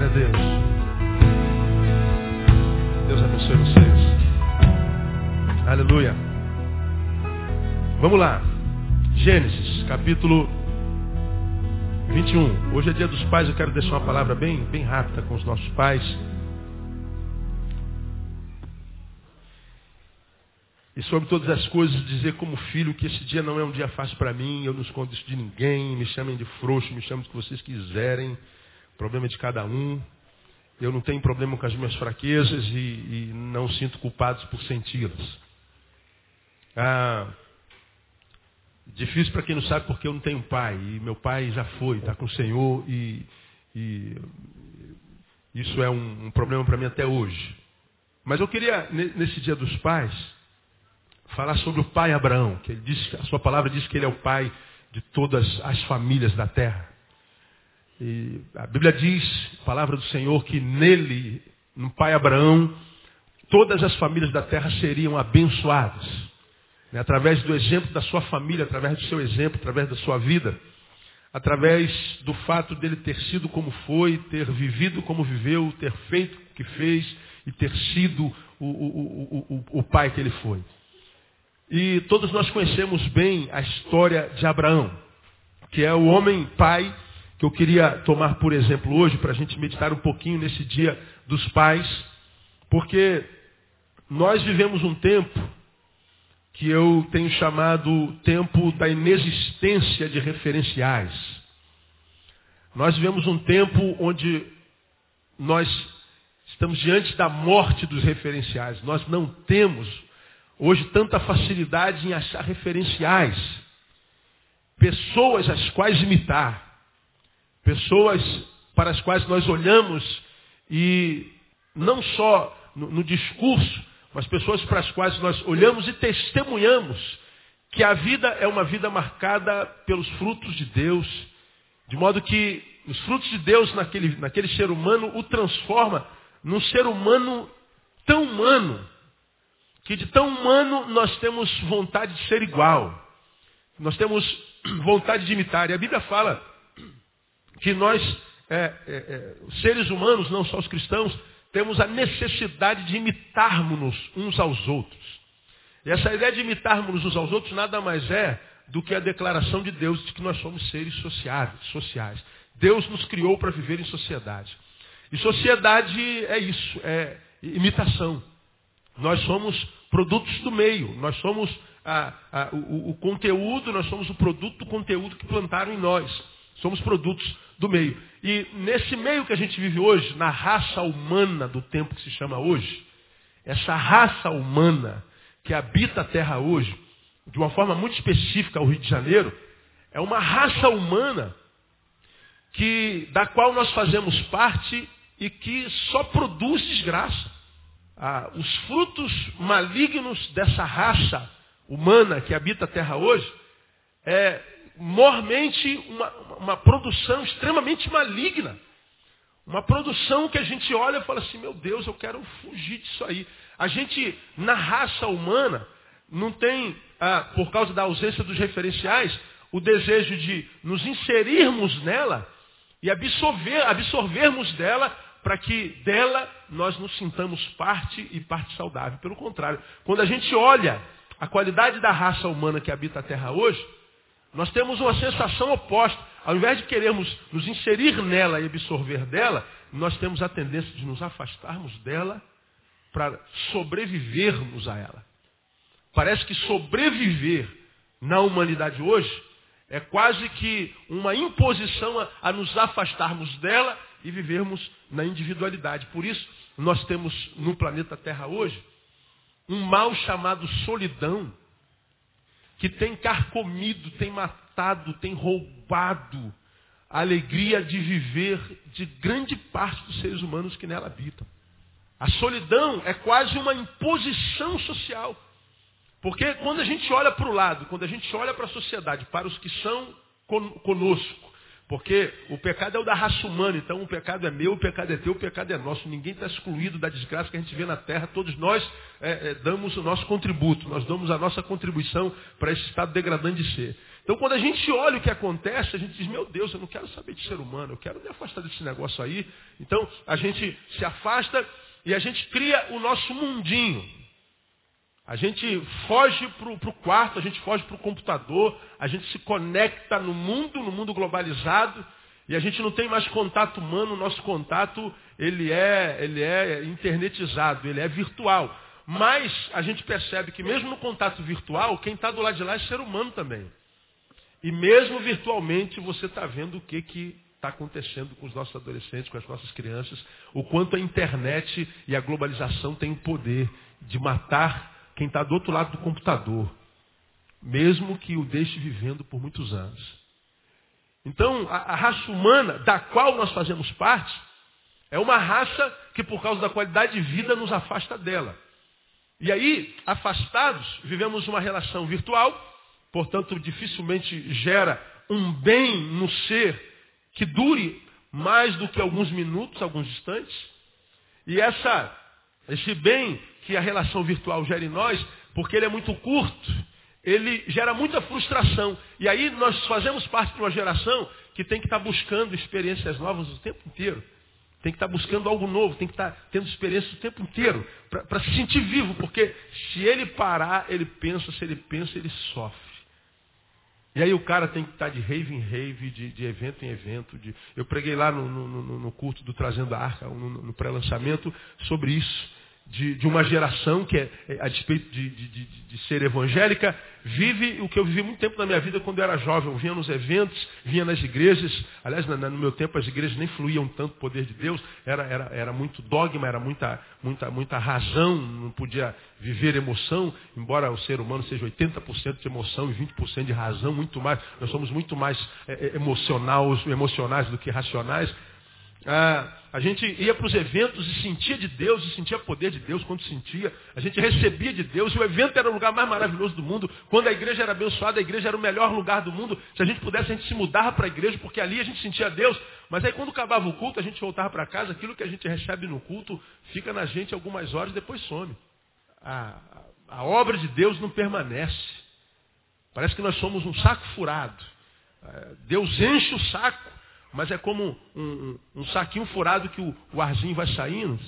Glória a Deus. Deus abençoe vocês. Aleluia. Vamos lá. Gênesis, capítulo 21. Hoje é dia dos pais, eu quero deixar uma palavra bem, bem rápida com os nossos pais. E sobre todas as coisas, dizer como filho que esse dia não é um dia fácil para mim, eu não escondo isso de ninguém, me chamem de frouxo, me chamem do que vocês quiserem, problema de cada um. Eu não tenho problema com as minhas fraquezas e, e não sinto culpados por senti-las. Ah, difícil para quem não sabe porque eu não tenho pai. E meu pai já foi, está com o Senhor e, e isso é um, um problema para mim até hoje. Mas eu queria, nesse dia dos pais, falar sobre o pai Abraão, que ele a sua palavra diz que ele é o pai de todas as famílias da terra. E a Bíblia diz, palavra do Senhor, que nele, no pai Abraão, todas as famílias da terra seriam abençoadas. Né? Através do exemplo da sua família, através do seu exemplo, através da sua vida, através do fato dele ter sido como foi, ter vivido como viveu, ter feito o que fez e ter sido o, o, o, o pai que ele foi. E todos nós conhecemos bem a história de Abraão, que é o homem pai que eu queria tomar por exemplo hoje para a gente meditar um pouquinho nesse dia dos pais, porque nós vivemos um tempo que eu tenho chamado tempo da inexistência de referenciais. Nós vivemos um tempo onde nós estamos diante da morte dos referenciais. Nós não temos hoje tanta facilidade em achar referenciais, pessoas às quais imitar, pessoas para as quais nós olhamos e não só no, no discurso, mas pessoas para as quais nós olhamos e testemunhamos que a vida é uma vida marcada pelos frutos de Deus, de modo que os frutos de Deus naquele, naquele ser humano o transforma num ser humano tão humano, que de tão humano nós temos vontade de ser igual. Nós temos vontade de imitar. E a Bíblia fala que nós, é, é, é, seres humanos, não só os cristãos, temos a necessidade de imitarmos uns aos outros. E essa ideia de imitarmos uns aos outros nada mais é do que a declaração de Deus de que nós somos seres sociais. Deus nos criou para viver em sociedade. E sociedade é isso, é imitação. Nós somos produtos do meio, nós somos a, a, o, o conteúdo, nós somos o produto do conteúdo que plantaram em nós. Somos produtos do meio. E nesse meio que a gente vive hoje, na raça humana do tempo que se chama hoje, essa raça humana que habita a terra hoje, de uma forma muito específica o Rio de Janeiro, é uma raça humana que, da qual nós fazemos parte e que só produz desgraça ah, os frutos malignos dessa raça humana que habita a terra hoje é mormente uma, uma produção extremamente maligna. Uma produção que a gente olha e fala assim, meu Deus, eu quero fugir disso aí. A gente, na raça humana, não tem, ah, por causa da ausência dos referenciais, o desejo de nos inserirmos nela e absorver, absorvermos dela para que dela nós nos sintamos parte e parte saudável. Pelo contrário, quando a gente olha a qualidade da raça humana que habita a Terra hoje, nós temos uma sensação oposta. Ao invés de querermos nos inserir nela e absorver dela, nós temos a tendência de nos afastarmos dela para sobrevivermos a ela. Parece que sobreviver na humanidade hoje é quase que uma imposição a, a nos afastarmos dela e vivermos na individualidade. Por isso, nós temos no planeta Terra hoje um mal chamado solidão, que tem carcomido, tem matado, tem roubado a alegria de viver de grande parte dos seres humanos que nela habitam. A solidão é quase uma imposição social. Porque quando a gente olha para o lado, quando a gente olha para a sociedade, para os que são conosco, porque o pecado é o da raça humana, então o pecado é meu, o pecado é teu, o pecado é nosso. Ninguém está excluído da desgraça que a gente vê na terra. Todos nós é, é, damos o nosso contributo, nós damos a nossa contribuição para esse estado degradante de ser. Então, quando a gente olha o que acontece, a gente diz: Meu Deus, eu não quero saber de ser humano, eu quero me afastar desse negócio aí. Então, a gente se afasta e a gente cria o nosso mundinho. A gente foge para o quarto, a gente foge para o computador, a gente se conecta no mundo, no mundo globalizado, e a gente não tem mais contato humano, o nosso contato ele é, ele é internetizado, ele é virtual. Mas a gente percebe que mesmo no contato virtual, quem está do lado de lá é ser humano também. E mesmo virtualmente você está vendo o que que está acontecendo com os nossos adolescentes, com as nossas crianças, o quanto a internet e a globalização têm o poder de matar quem está do outro lado do computador, mesmo que o deixe vivendo por muitos anos. Então, a, a raça humana, da qual nós fazemos parte, é uma raça que, por causa da qualidade de vida, nos afasta dela. E aí, afastados, vivemos uma relação virtual, portanto, dificilmente gera um bem no ser que dure mais do que alguns minutos, alguns instantes. E essa, esse bem que a relação virtual gera em nós, porque ele é muito curto, ele gera muita frustração. E aí nós fazemos parte de uma geração que tem que estar buscando experiências novas o tempo inteiro. Tem que estar buscando algo novo, tem que estar tendo experiências o tempo inteiro para se sentir vivo, porque se ele parar, ele pensa, se ele pensa, ele sofre. E aí o cara tem que estar de rave em rave, de, de evento em evento. De... Eu preguei lá no, no, no culto do Trazendo a Arca, no, no pré-lançamento, sobre isso de, de, uma geração que, é, é a despeito de, de, de, ser evangélica, vive o que eu vivi muito tempo na minha vida quando eu era jovem. Eu vinha nos eventos, vinha nas igrejas. Aliás, no meu tempo as igrejas nem fluíam tanto o poder de Deus. Era, era, era muito dogma, era muita, muita, muita razão. Não podia viver emoção, embora o ser humano seja 80% de emoção e 20% de razão, muito mais. Nós somos muito mais é, é emocionais, emocionais do que racionais. Ah, a gente ia para os eventos e sentia de Deus, e sentia poder de Deus quando sentia. A gente recebia de Deus, e o evento era o lugar mais maravilhoso do mundo. Quando a igreja era abençoada, a igreja era o melhor lugar do mundo. Se a gente pudesse, a gente se mudava para a igreja, porque ali a gente sentia Deus. Mas aí quando acabava o culto, a gente voltava para casa, aquilo que a gente recebe no culto fica na gente algumas horas e depois some. A, a obra de Deus não permanece. Parece que nós somos um saco furado. Ah, Deus enche o saco mas é como um, um, um saquinho furado que o, o arzinho vai saindo.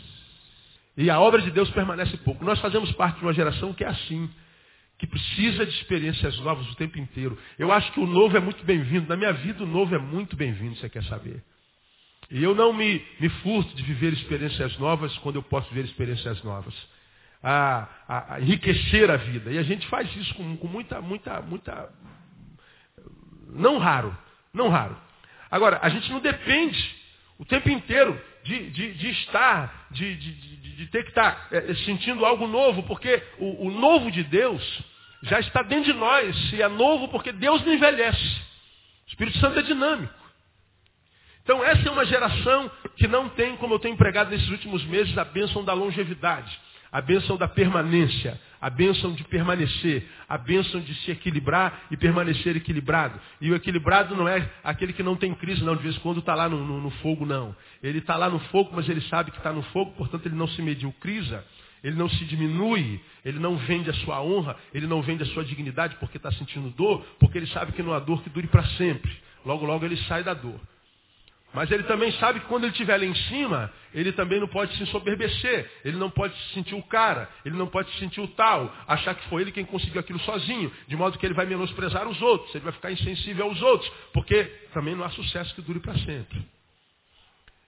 E a obra de Deus permanece pouco. Nós fazemos parte de uma geração que é assim, que precisa de experiências novas o tempo inteiro. Eu acho que o novo é muito bem-vindo. Na minha vida, o novo é muito bem-vindo, você quer saber. E eu não me, me furto de viver experiências novas quando eu posso viver experiências novas. A, a, a enriquecer a vida. E a gente faz isso com, com muita, muita, muita. Não raro. Não raro. Agora, a gente não depende o tempo inteiro de, de, de estar, de, de, ter que estar é, sentindo algo novo, porque o, o novo de Deus já está dentro de nós, e é novo porque Deus não envelhece. O Espírito Santo é dinâmico. Então essa é uma geração que não tem, como eu tenho empregado nesses últimos meses, a bênção da longevidade, a bênção da permanência, a bênção de permanecer, a bênção de se equilibrar e permanecer equilibrado. E o equilibrado não é aquele que não tem crise, não, de vez em quando está lá no, no, no, fogo, não. Ele está lá no fogo, mas ele sabe que está no fogo, portanto ele não se mediocriza, ele não se diminui, ele não vende a sua honra, ele não vende a sua dignidade porque está sentindo dor, porque ele sabe que não há dor que dure para sempre. Logo, logo ele sai da dor. Mas ele também sabe que quando ele estiver lá em cima, ele também não pode se ensoberbecer. Ele não pode se sentir o cara. Ele não pode se sentir o tal. Achar que foi ele quem conseguiu aquilo sozinho. De modo que ele vai menosprezar os outros. Ele vai ficar insensível aos outros. Porque também não há sucesso que dure para sempre.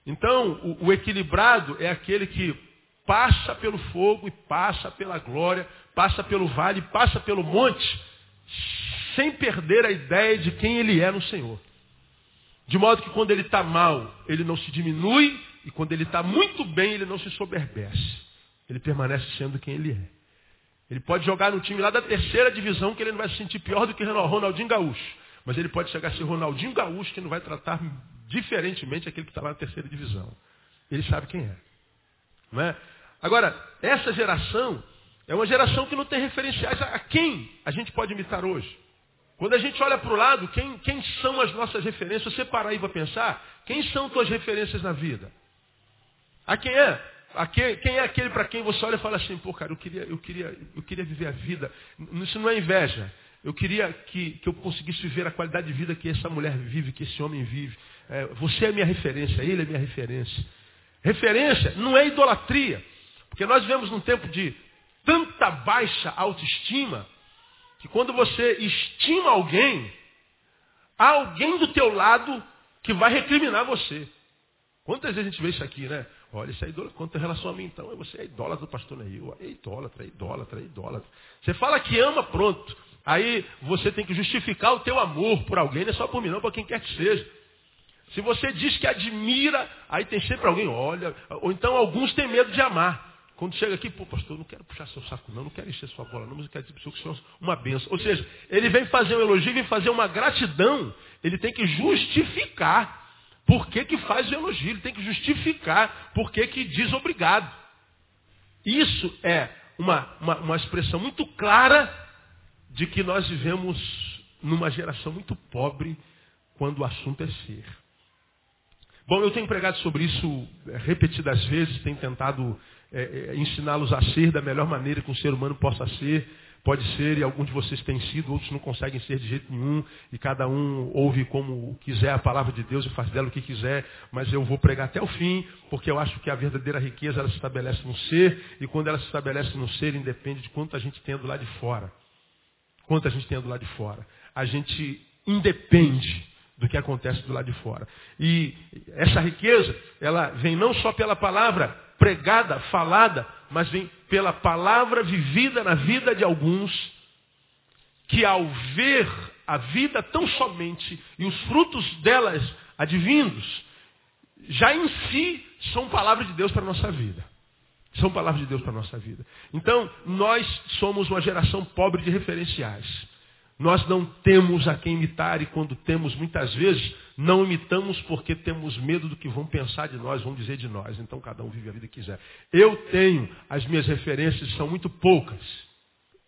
Então, o, o equilibrado é aquele que passa pelo fogo e passa pela glória, passa pelo vale, passa pelo monte, sem perder a ideia de quem ele é no Senhor. De modo que quando ele está mal, ele não se diminui, e quando ele está muito bem, ele não se soberbece. Ele permanece sendo quem ele é. Ele pode jogar no time lá da terceira divisão, que ele não vai se sentir pior do que Ronaldinho Gaúcho. Mas ele pode chegar a ser Ronaldinho Gaúcho, que não vai tratar diferentemente aquele que está lá na terceira divisão. Ele sabe quem é. Não é? Agora, essa geração é uma geração que não tem referenciais a quem a gente pode imitar hoje. Quando a gente olha para o lado, quem, quem, são as nossas referências? Você parar aí para pensar, quem são tuas referências na vida? A quem é? A quem, quem é aquele para quem você olha e fala assim, pô, cara, eu queria, eu, queria, eu queria viver a vida. Isso não é inveja. eu queria que, que eu conseguisse ver a qualidade de vida que essa mulher vive, que esse homem vive. É, você é minha referência, ele é minha referência. Referência não é idolatria. Porque nós vivemos num tempo de tanta baixa autoestima, que quando você estima alguém, há alguém do teu lado que vai recriminar você. Quantas vezes a gente vê isso aqui, né? Olha, isso é idólatra. Quanto relação a mim, então, você é idólatra pastor Neil. É idólatra, é idólatra, é idólatra. Você fala que ama, pronto. Aí você tem que justificar o teu amor por alguém, não é só por mim, não, para quem quer que seja. Se você diz que admira, aí tem sempre alguém, olha, ou então alguns têm medo de amar. Quando chega aqui, pô, pastor, não quero puxar seu saco, não, não quero encher sua bola, não, mas eu quero dizer para o senhor uma benção. Ou seja, ele vem fazer um elogio, vem fazer uma gratidão, ele tem que justificar por que, que faz o elogio, ele tem que justificar por que, que diz obrigado. Isso é uma, uma, uma expressão muito clara de que nós vivemos numa geração muito pobre quando o assunto é ser. Bom, eu tenho pregado sobre isso é, repetidas vezes, tenho tentado é, é, ensiná-los a ser da melhor maneira que um ser humano possa ser. Pode ser, e alguns de vocês têm sido, outros não conseguem ser de jeito nenhum, e cada um ouve como quiser a palavra de Deus e faz dela o que quiser, mas eu vou pregar até o fim, porque eu acho que a verdadeira riqueza ela se estabelece no ser, e quando ela se estabelece no ser, independe de quanto a gente tem do lado de fora. Quanto a gente tem do lado de fora. A gente independe do que acontece do lado de fora. E essa riqueza, ela vem não só pela palavra pregada, falada, mas vem pela palavra vivida na vida de alguns, que ao ver a vida tão somente e os frutos delas advindos, já em si são palavras de Deus para a nossa vida. São palavras de Deus para a nossa vida. Então, nós somos uma geração pobre de referenciais. Nós não temos a quem imitar e quando temos, muitas vezes, não imitamos porque temos medo do que vão pensar de nós, vão dizer de nós. Então cada um vive a vida que quiser. Eu tenho, as minhas referências são muito poucas.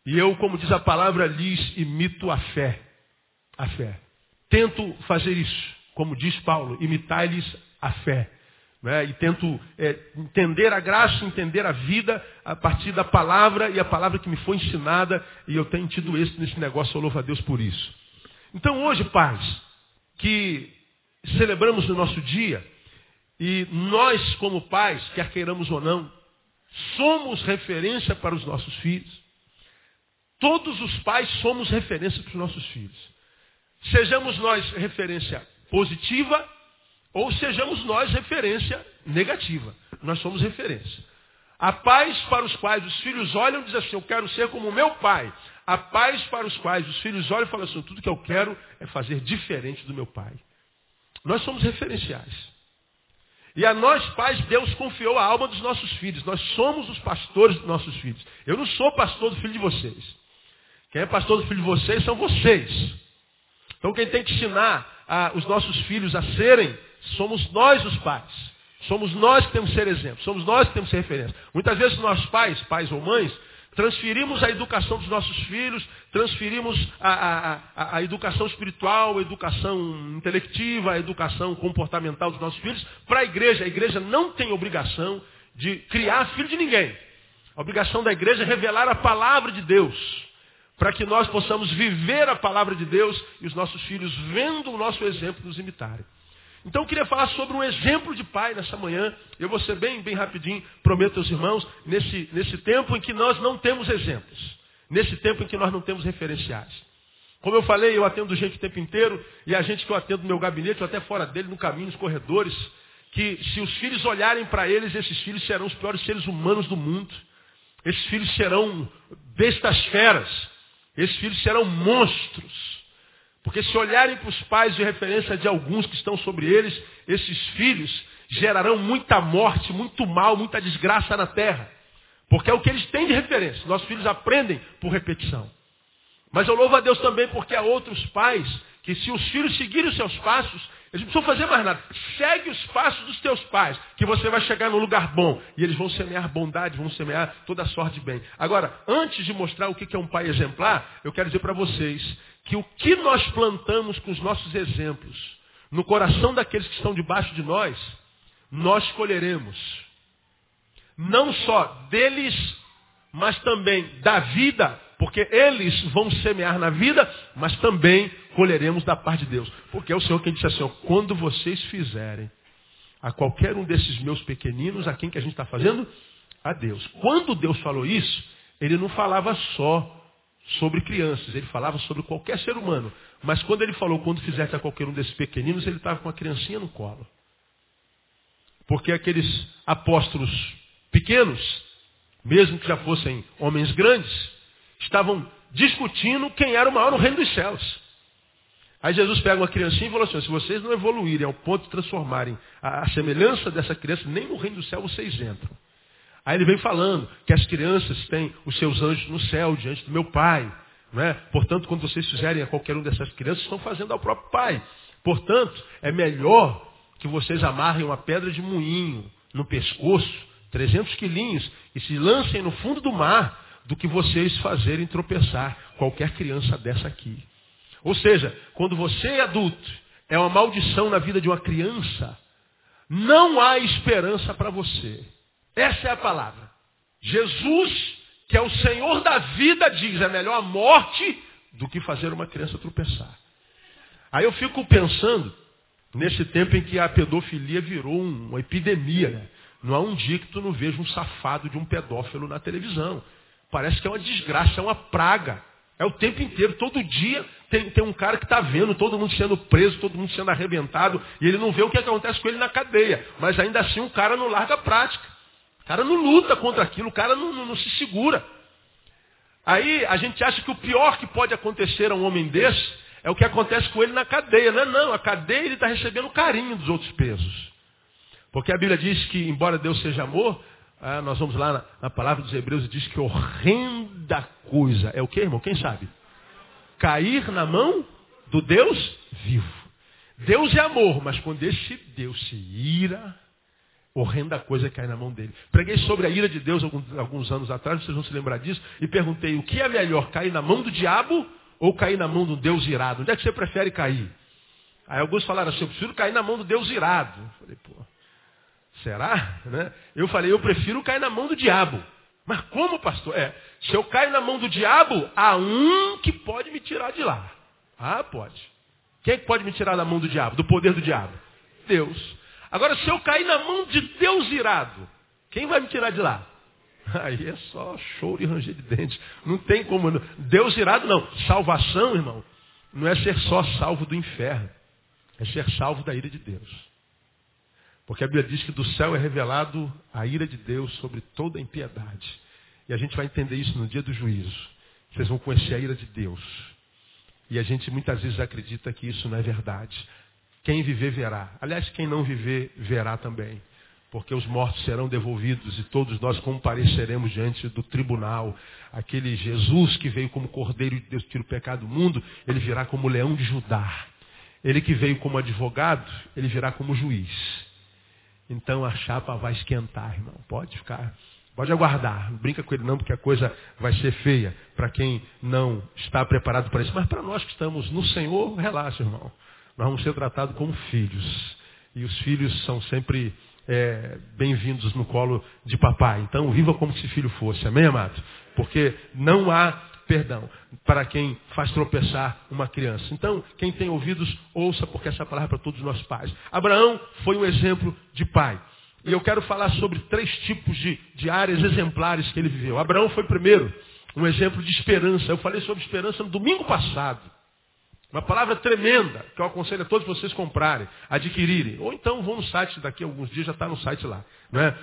E eu, como diz a palavra, lhes imito a fé. A fé. Tento fazer isso, como diz Paulo, imitar-lhes a fé. Né? E tento é, entender a graça, entender a vida a partir da palavra e a palavra que me foi ensinada. E eu tenho tido êxito nesse negócio, eu louvo a Deus por isso. Então hoje, pais, que celebramos no nosso dia, e nós, como pais, quer queiramos ou não, somos referência para os nossos filhos. Todos os pais somos referência para os nossos filhos. Sejamos nós referência positiva ou sejamos nós referência negativa. Nós somos referência. Há pais para os quais os filhos olham e dizem assim, eu quero ser como meu pai. Há pais para os quais os filhos olham e falam assim, tudo que eu quero é fazer diferente do meu pai. Nós somos referenciais. E a nós, pais, Deus confiou a alma dos nossos filhos. Nós somos os pastores dos nossos filhos. Eu não sou pastor do filho de vocês. Quem é pastor do filho de vocês são vocês. Então quem tem que ensinar a, os nossos filhos a serem somos nós os pais. Somos nós que temos que ser exemplo. Somos nós que temos que ser referência. Muitas vezes nós pais, pais ou mães, transferimos a educação dos nossos filhos, transferimos a, a, a, a, educação espiritual, a educação intelectiva, a educação comportamental dos nossos filhos para a igreja. A igreja não tem obrigação de criar filho de ninguém. A obrigação da igreja é revelar a palavra de Deus, para que nós possamos viver a palavra de Deus e os nossos filhos, vendo o nosso exemplo, nos imitarem. Então eu queria falar sobre um exemplo de pai nessa manhã. Eu vou ser bem, bem rapidinho, prometo aos irmãos, nesse, nesse tempo em que nós não temos exemplos. Nesse tempo em que nós não temos referenciais. Como eu falei, eu atendo gente o tempo inteiro, e a gente que eu atendo no meu gabinete, ou até fora dele, no caminho, nos corredores, que se os filhos olharem para eles, esses filhos serão os piores seres humanos do mundo. Esses filhos serão bestas feras. Esses filhos serão monstros. Porque se olharem para os pais de referência de alguns que estão sobre eles, esses filhos gerarão muita morte, muito mal, muita desgraça na terra. Porque é o que eles têm de referência. Nossos filhos aprendem por repetição. Mas eu louvo a Deus também porque há outros pais que se os filhos seguirem os seus passos, eles não precisam fazer mais nada. Segue os passos dos teus pais, que você vai chegar num lugar bom. E eles vão semear bondade, vão semear toda sorte de bem. Agora, antes de mostrar o que é um pai exemplar, eu quero dizer para vocês que o que nós plantamos com os nossos exemplos no coração daqueles que estão debaixo de nós, nós colheremos. Não só deles, mas também da vida porque eles vão semear na vida, mas também colheremos da parte de Deus. Porque é o Senhor quem disse assim, ó, quando vocês fizerem a qualquer um desses meus pequeninos, a quem que a gente está fazendo? A Deus. Quando Deus falou isso, ele não falava só sobre crianças, ele falava sobre qualquer ser humano. Mas quando ele falou, quando fizesse a qualquer um desses pequeninos, ele estava com a criancinha no colo. Porque aqueles apóstolos pequenos, mesmo que já fossem homens grandes, estavam discutindo quem era o maior no reino dos céus. Aí Jesus pega uma criancinha e falou assim, se vocês não evoluírem ao ponto de transformarem a semelhança dessa criança, nem no reino do céu vocês entram. Aí ele vem falando que as crianças têm os seus anjos no céu, diante do meu Pai. É? Portanto, quando vocês fizerem a qualquer um dessas crianças, estão fazendo ao próprio Pai. Portanto, é melhor que vocês amarrem uma pedra de moinho no pescoço, 300 quilinhos, e se lancem no fundo do mar, do que vocês fazerem tropeçar qualquer criança dessa aqui. Ou seja, quando você é adulto, é uma maldição na vida de uma criança, não há esperança para você. Essa é a palavra. Jesus, que é o Senhor da vida, diz: é melhor a morte do que fazer uma criança tropeçar. Aí eu fico pensando, nesse tempo em que a pedofilia virou uma epidemia. Né? Não há um dia que tu não veja um safado de um pedófilo na televisão. Parece que é uma desgraça, é uma praga. É o tempo inteiro, todo dia tem, tem um cara que está vendo todo mundo sendo preso, todo mundo sendo arrebentado, e ele não vê o que acontece com ele na cadeia. Mas ainda assim o cara não larga a prática. O cara não luta contra aquilo, o cara não, não, não se segura. Aí a gente acha que o pior que pode acontecer a um homem desse é o que acontece com ele na cadeia. Não, não, a cadeia ele está recebendo carinho dos outros presos. Porque a Bíblia diz que, embora Deus seja amor, ah, nós vamos lá na, na, palavra dos Hebreus e diz que horrenda coisa é o que, irmão? Quem sabe? Cair na mão do Deus vivo. Deus é amor, mas quando esse Deus se ira, horrenda coisa cai na mão dele. Preguei sobre a ira de Deus alguns, alguns, anos atrás, vocês vão se lembrar disso, e perguntei o que é melhor, cair na mão do diabo ou cair na mão do Deus irado? Onde é que você prefere cair? Aí alguns falaram assim, eu prefiro cair na mão do Deus irado. Eu falei, pô, será? Né? Eu falei, eu prefiro cair na mão do diabo. Mas como, pastor? É, se eu caio na mão do diabo, há um que pode me tirar de lá. Ah, pode. Quem é que pode me tirar da mão do diabo, do poder do diabo? Deus. Agora, se eu cair na mão de Deus irado, quem vai me tirar de lá? Aí é só choro e ranger de dentes. Não tem como. Não. Deus irado não. Salvação, irmão, não é ser só salvo do inferno. É ser salvo da ira de Deus. Porque a Bíblia diz que do céu é revelado a ira de Deus sobre toda a impiedade. E a gente vai entender isso no dia do juízo. Vocês vão conhecer a ira de Deus. E a gente muitas vezes acredita que isso não é verdade. Quem viver, verá. Aliás, quem não viver, verá também. Porque os mortos serão devolvidos e todos nós compareceremos diante do tribunal. Aquele Jesus que veio como cordeiro de Deus tira o pecado do mundo, ele virá como leão de Judá. Ele que veio como advogado, ele virá como juiz. Então a chapa vai esquentar, irmão. Pode ficar, pode aguardar. Não brinca com ele não, porque a coisa vai ser feia para quem não está preparado para isso. Mas para nós que estamos no Senhor, relaxa, irmão nós vamos ser tratados como filhos. E os filhos são sempre é, bem-vindos no colo de papai. Então, viva como se filho fosse. Amém, amado? Porque não há perdão para quem faz tropeçar uma criança. Então, quem tem ouvidos, ouça, porque essa palavra é para todos nós pais. Abraão foi um exemplo de pai. E eu quero falar sobre três tipos de, de áreas exemplares que ele viveu. Abraão foi primeiro um exemplo de esperança. Eu falei sobre esperança no domingo passado. Uma palavra tremenda que eu aconselho a todos vocês comprarem, adquirirem. Ou então vão no site, daqui a alguns dias já está no site lá. Não é?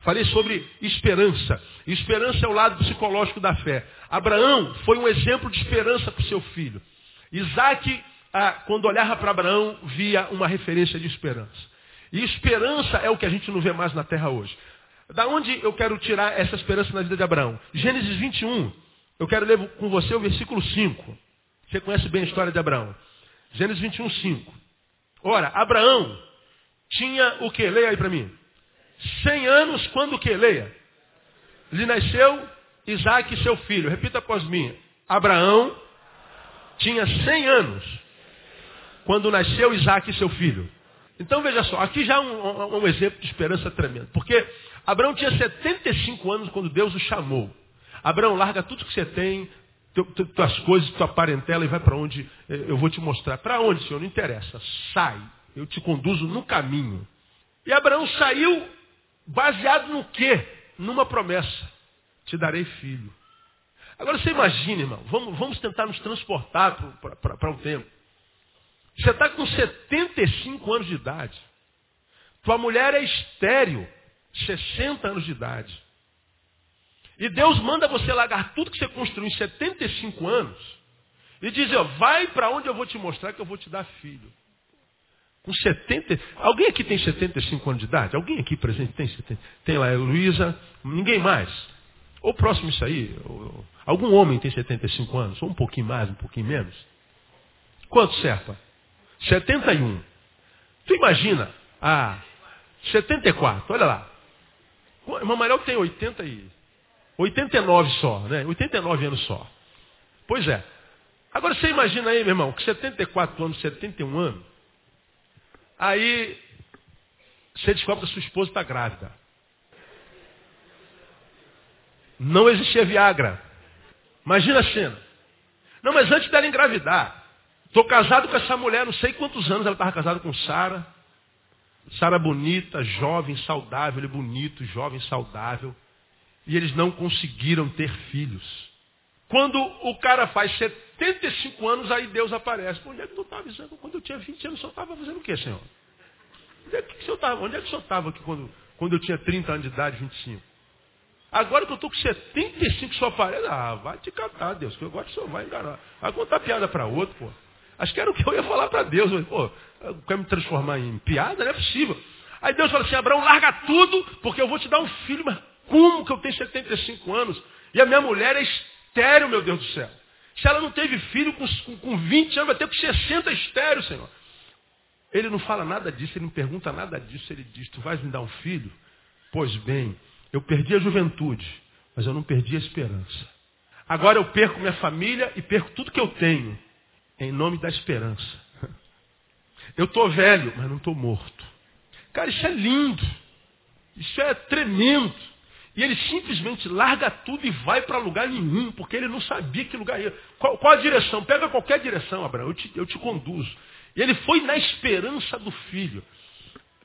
Falei sobre esperança. Esperança é o lado psicológico da fé. Abraão foi um exemplo de esperança para o seu filho. Isaac, ah, quando olhava para Abraão, via uma referência de esperança. E esperança é o que a gente não vê mais na terra hoje. Da onde eu quero tirar essa esperança na vida de Abraão? Gênesis 21. Eu quero ler com você o versículo 5. Você conhece bem a história de Abraão. Gênesis 21, 5. Ora, Abraão tinha o que? Leia aí para mim. 100 anos quando o que? Leia. Lhe nasceu Isaac, seu filho. Repita após mim. Abraão tinha 100 anos quando nasceu Isaac, seu filho. Então veja só, aqui já um, um exemplo de esperança tremendo. Porque Abraão tinha 75 anos quando Deus o chamou. Abraão, larga tudo que você tem, tuas coisas, tua parentela e vai para onde eh, eu vou te mostrar. Para onde, Senhor? Não interessa. Sai. Eu te conduzo no caminho. E Abraão saiu baseado no quê? Numa promessa. Te darei filho. Agora você imagina, irmão, vamos, vamos tentar nos transportar para o tempo. Você está com 75 anos de idade. Tua mulher é estéreo, 60 anos de idade. E Deus manda você largar tudo que você construiu em 75 anos e diz, ó, vai para onde eu vou te mostrar que eu vou te dar filho. Com 70. Alguém aqui tem 75 anos de idade? Alguém aqui presente tem 70? Tem lá, Luísa, ninguém mais. Ou próximo isso aí, ou, algum homem tem 75 anos, ou um pouquinho mais, um pouquinho menos. Quanto, Serpa? 71. Tu imagina, ah, 74, olha lá. O irmão Manuel tem 80 e 89 só, né? 89 anos só. Pois é. Agora você imagina aí, meu irmão, que 74 anos, 71 anos, aí você descobre que a sua esposa está grávida. Não existia Viagra. Imagina a cena. Não, mas antes dela engravidar, estou casado com essa mulher, não sei quantos anos ela estava casada com Sara. Sara bonita, jovem, saudável, ele bonito, jovem, saudável e eles não conseguiram ter filhos. Quando o cara faz 75 anos, aí Deus aparece. Onde é que tu estava avisando? Quando eu tinha 20 anos, senhor estava fazendo o quê, Senhor? Onde é que o senhor estava? Onde é que aqui quando, quando eu tinha 30 anos de idade, 25? Agora que eu estou com 75, só aparece. Ah, vai te catar, Deus, que eu gosto, o senhor vai enganar. Vai contar piada para outro, pô. Acho que era o que eu ia falar para Deus. Mas, pô, quer me transformar em piada? Não é possível. Aí Deus fala assim, Abraão, larga tudo, porque eu vou te dar um filho, mas como que eu tenho 75 anos e a minha mulher é estéreo, meu Deus do céu? Se ela não teve filho com, com 20 anos, vai ter com 60 estéreo, Senhor. Ele não fala nada disso, ele não pergunta nada disso. Ele diz, tu vais me dar um filho? Pois bem, eu perdi a juventude, mas eu não perdi a esperança. Agora eu perco minha família e perco tudo que eu tenho, em nome da esperança. Eu estou velho, mas não estou morto. Cara, isso é lindo. Isso é tremendo. E ele simplesmente larga tudo e vai para lugar nenhum, porque ele não sabia que lugar ia. Qual, qual, a direção? Pega qualquer direção, Abraão, eu te, eu te conduzo. E ele foi na esperança do filho.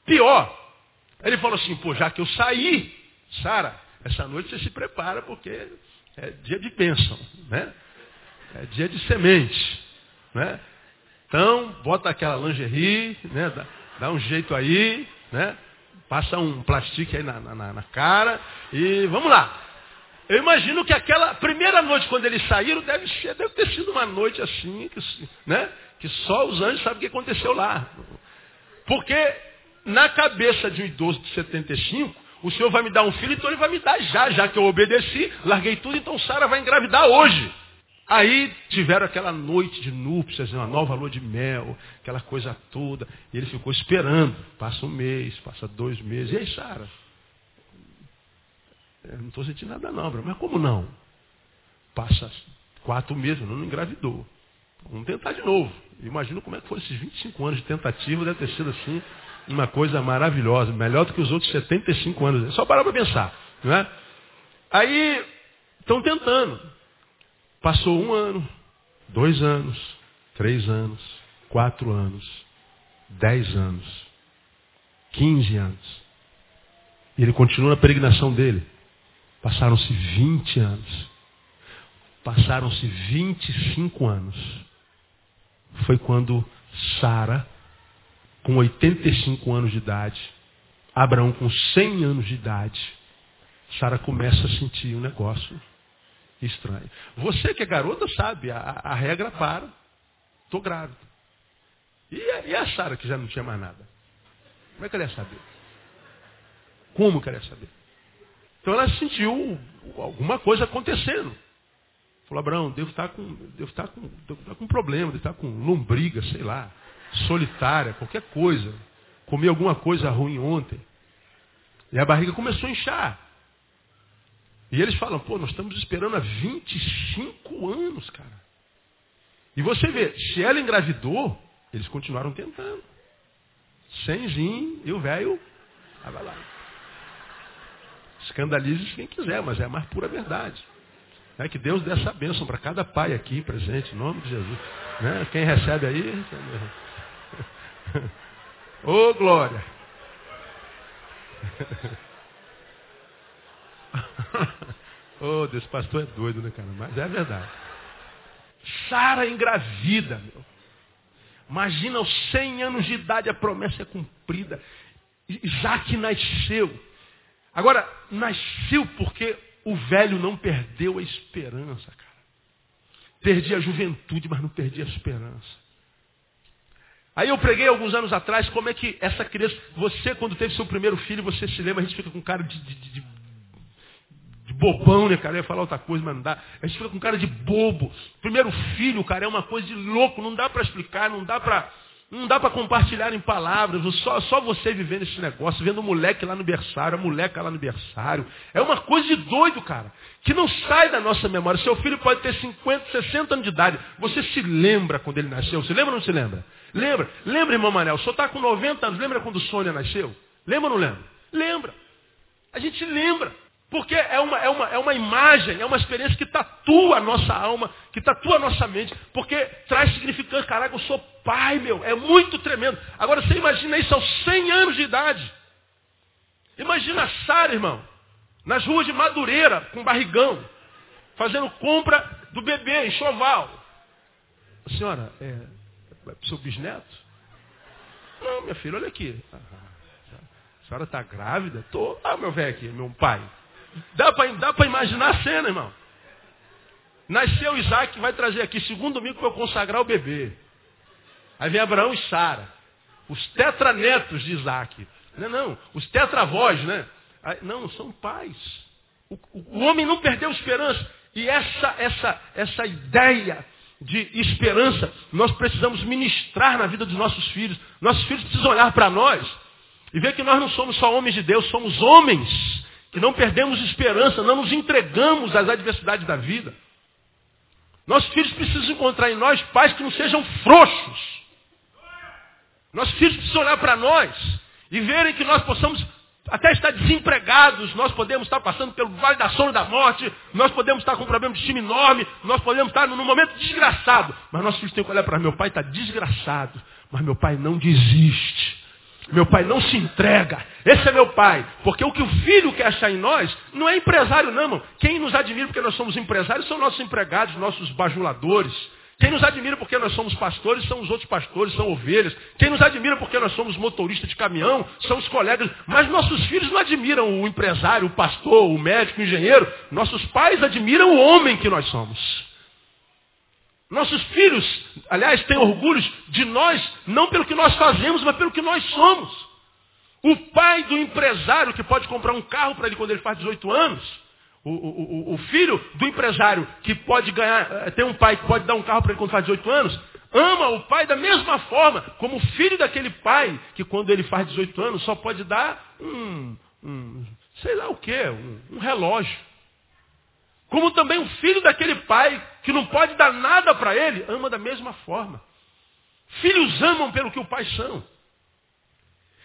Pior, ele falou assim, pô, já que eu saí, Sara, essa noite você se prepara, porque é dia de bênção, né? É dia de semente, né? Então, bota aquela lingerie, né? Dá, dá um jeito aí, né? Passa um plástico aí na, na, na, cara e vamos lá. Eu imagino que aquela primeira noite, quando eles saíram, deve, ser, deve ter sido uma noite assim, que, né? que só os anjos sabem o que aconteceu lá. Porque na cabeça de um idoso de 75, o Senhor vai me dar um filho, então ele vai me dar já, já que eu obedeci, larguei tudo, então Sara vai engravidar hoje. Aí tiveram aquela noite de núpcias, uma nova lua de mel, aquela coisa toda. E ele ficou esperando. Passa um mês, passa dois meses. E aí, Sara? não estou sentindo nada não, Mas como não? Passa quatro meses, não engravidou. Vamos tentar de novo. Imagino como é que foram esses 25 anos de tentativa, deve ter sido assim, uma coisa maravilhosa, melhor do que os outros 75 anos. É só parar para pensar. Não é? Aí, estão tentando. Passou um ano, dois anos, três anos, quatro anos, dez anos, quinze anos. E ele continua na peregrinação dele. Passaram-se 20 anos. Passaram-se 25 anos. Foi quando Sara, com 85 anos de idade, Abraão com 100 anos de idade, Sara começa a sentir um negócio estranho. Você que é garota sabe, a, a regra para. Estou grávida. E e a Sara que já não tinha mais nada? Como é que ela ia saber? Como que ela ia saber? Então ela sentiu alguma coisa acontecendo. Falou, Abraão, devo estar com, devo estar com, devo estar com problema, devo estar com lombriga, sei lá, solitária, qualquer coisa. Comi alguma coisa ruim ontem. E a barriga começou a inchar. E eles falam, pô, nós estamos esperando há 25 anos, cara. E você vê, se ela engravidou, eles continuaram tentando. Semzinho, e o velho estava lá. Escandalize quem quiser, mas é a mais pura verdade. É que Deus dê essa bênção para cada pai aqui presente, em nome de Jesus. Né? Quem recebe aí. Ô oh, glória! oh Deus, pastor é doido, né, cara? Mas é verdade. Sara engravida, meu. Imagina aos 100 anos de idade a promessa é cumprida. Isaac nasceu. Agora, nasceu porque o velho não perdeu a esperança, cara. Perdi a juventude, mas não perdi a esperança. Aí eu preguei alguns anos atrás como é que essa criança, você quando teve seu primeiro filho, você se lembra, a gente fica com cara de, de, de, de bobão, né, cara? Eu ia falar outra coisa, mas não dá. A gente fica com cara de bobo. Primeiro filho, cara, é uma coisa de louco, não dá para explicar, não dá para não dá para compartilhar em palavras, só, só você vivendo esse negócio, vendo o moleque lá no berçário, a moleca lá no berçário. É uma coisa de doido, cara, que não sai da nossa memória. Seu filho pode ter 50, 60 anos de idade. Você se lembra quando ele nasceu? Você lembra ou não se lembra? Lembra? Lembra, irmão Manel? Senhor está com 90 anos. Lembra quando Sônia nasceu? Lembra ou não lembra? Lembra. A gente lembra. Porque é uma, é, uma, é uma imagem, é uma experiência que tatua a nossa alma, que tatua a nossa mente, porque traz significância. Caraca, eu sou pai, meu. É muito tremendo. Agora você imagina isso aos 100 anos de idade. Imagina a Sara, irmão, nas ruas de Madureira, com barrigão, fazendo compra do bebê, enxoval. Senhora, é, é seu bisneto? Não, minha filha, olha aqui. Ah, a senhora está grávida? Tô. Ah, meu velho aqui, meu pai. Dá para imaginar a cena, irmão. Nasceu Isaac, vai trazer aqui, segundo domingo, para eu consagrar o bebê. Aí vem Abraão e Sara. Os tetranetos de Isaac. Não, não, os tetravós, né? Não, são pais. O, o, o, homem não perdeu esperança. E essa, essa, essa ideia de esperança, nós precisamos ministrar na vida dos nossos filhos. Nossos filhos precisam olhar para nós e ver que nós não somos só homens de Deus, somos homens que não perdemos esperança, não nos entregamos às adversidades da vida. Nossos filhos precisam encontrar em nós pais que não sejam frouxos. Nossos filhos precisam olhar para nós e verem que nós possamos até estar desempregados, nós podemos estar passando pelo vale da sombra da morte, nós podemos estar com um problema de time enorme, nós podemos estar num momento desgraçado. Mas nossos filhos têm que olhar para meu pai está desgraçado, mas meu pai não desiste. Meu pai não se entrega. Esse é meu pai. Porque o que o filho quer achar em nós não é empresário, não, irmão. Quem nos admira porque nós somos empresários são nossos empregados, nossos bajuladores. Quem nos admira porque nós somos pastores são os outros pastores, são ovelhas. Quem nos admira porque nós somos motoristas de caminhão são os colegas. Mas nossos filhos não admiram o empresário, o pastor, o médico, o engenheiro. Nossos pais admiram o homem que nós somos. Nossos filhos, aliás, têm orgulho de nós, não pelo que nós fazemos, mas pelo que nós somos. O pai do empresário que pode comprar um carro para ele quando ele faz 18 anos, o, o, o, filho do empresário que pode ganhar, eh, tem um pai que pode dar um carro para ele quando faz 18 anos, ama o pai da mesma forma, como o filho daquele pai que quando ele faz 18 anos só pode dar um, um sei lá o que, um, um relógio. Como também o filho daquele pai que não pode dar nada para ele, ama da mesma forma. Filhos amam pelo que os pais são.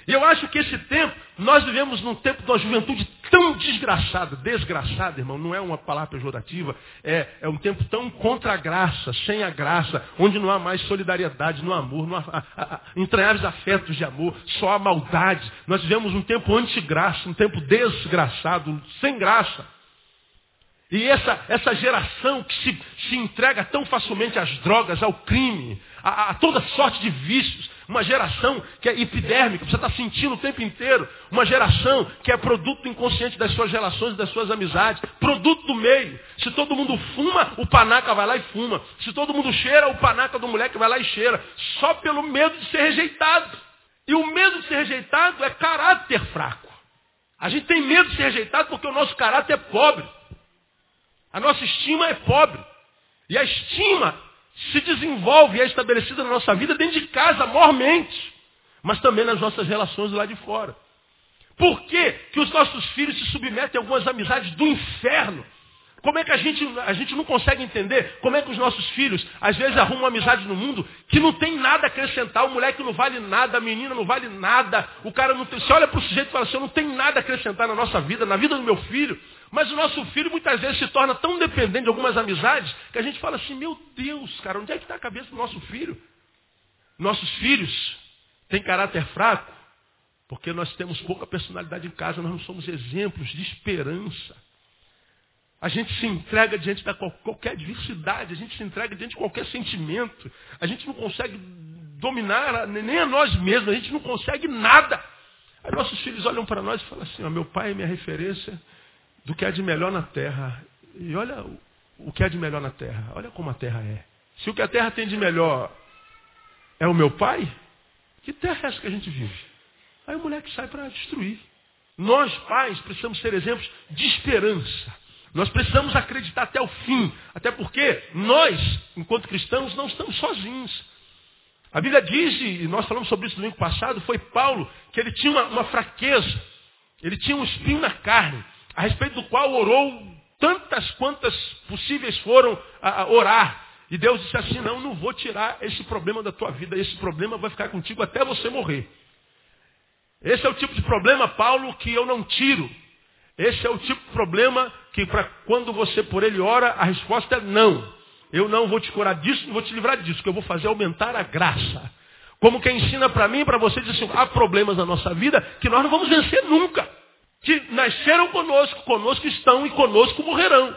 E eu acho que esse tempo, nós vivemos num tempo de uma juventude tão desgraçada, desgraçada, irmão, não é uma palavra pejorativa, é, é um tempo tão contra a graça, sem a graça, onde não há mais solidariedade, no amor, não há, há, há entranháveis afetos de amor, só há maldade. Nós vivemos um tempo anti-graça, um tempo desgraçado, sem graça. E essa, essa geração que se, se entrega tão facilmente às drogas, ao crime, a, a, toda sorte de vícios, uma geração que é epidérmica, você está sentindo o tempo inteiro, uma geração que é produto inconsciente das suas relações, das suas amizades, produto do meio. Se todo mundo fuma, o panaca vai lá e fuma. Se todo mundo cheira, o panaca do moleque vai lá e cheira. Só pelo medo de ser rejeitado. E o medo de ser rejeitado é caráter fraco. A gente tem medo de ser rejeitado porque o nosso caráter é pobre. A nossa estima é pobre. E a estima se desenvolve e é estabelecida na nossa vida dentro de casa, mormente. Mas também nas nossas relações lá de fora. Por que, que os nossos filhos se submetem a algumas amizades do inferno? Como é que a gente, a gente não consegue entender como é que os nossos filhos, às vezes, arrumam uma amizade no mundo que não tem nada a acrescentar, o moleque não vale nada, a menina não vale nada, o cara não tem. Você olha para o sujeito e fala assim, eu não tenho nada a acrescentar na nossa vida, na vida do meu filho. Mas o nosso filho muitas vezes se torna tão dependente de algumas amizades que a gente fala assim, meu Deus, cara, onde é que está a cabeça do nosso filho? Nossos filhos têm caráter fraco, porque nós temos pouca personalidade em casa, nós não somos exemplos de esperança. A gente se entrega diante de qualquer adversidade, a gente se entrega diante de qualquer sentimento. A gente não consegue dominar nem a nós mesmos, a gente não consegue nada. Aí nossos filhos olham para nós e falam assim, ó, meu pai é minha referência do que há de melhor na terra. E olha o que há de melhor na terra. Olha como a terra é. Se o que a terra tem de melhor é o meu pai, que terra é essa que a gente vive? Aí o moleque sai para destruir. Nós, pais, precisamos ser exemplos de esperança. Nós precisamos acreditar até o fim. Até porque nós, enquanto cristãos, não estamos sozinhos. A Bíblia diz, e nós falamos sobre isso no domingo passado, foi Paulo, que ele tinha uma, uma fraqueza. Ele tinha um espinho na carne, a respeito do qual orou tantas quantas possíveis foram a, a orar. E Deus disse assim, não, não vou tirar esse problema da tua vida, esse problema vai ficar contigo até você morrer. Esse é o tipo de problema, Paulo, que eu não tiro. Esse é o tipo de problema que para quando você por ele ora, a resposta é não. Eu não vou te curar disso, não vou te livrar disso. O que eu vou fazer é aumentar a graça. Como quem ensina para mim e para você, diz assim, há problemas na nossa vida que nós não vamos vencer nunca. Que nasceram conosco, conosco estão e conosco morrerão.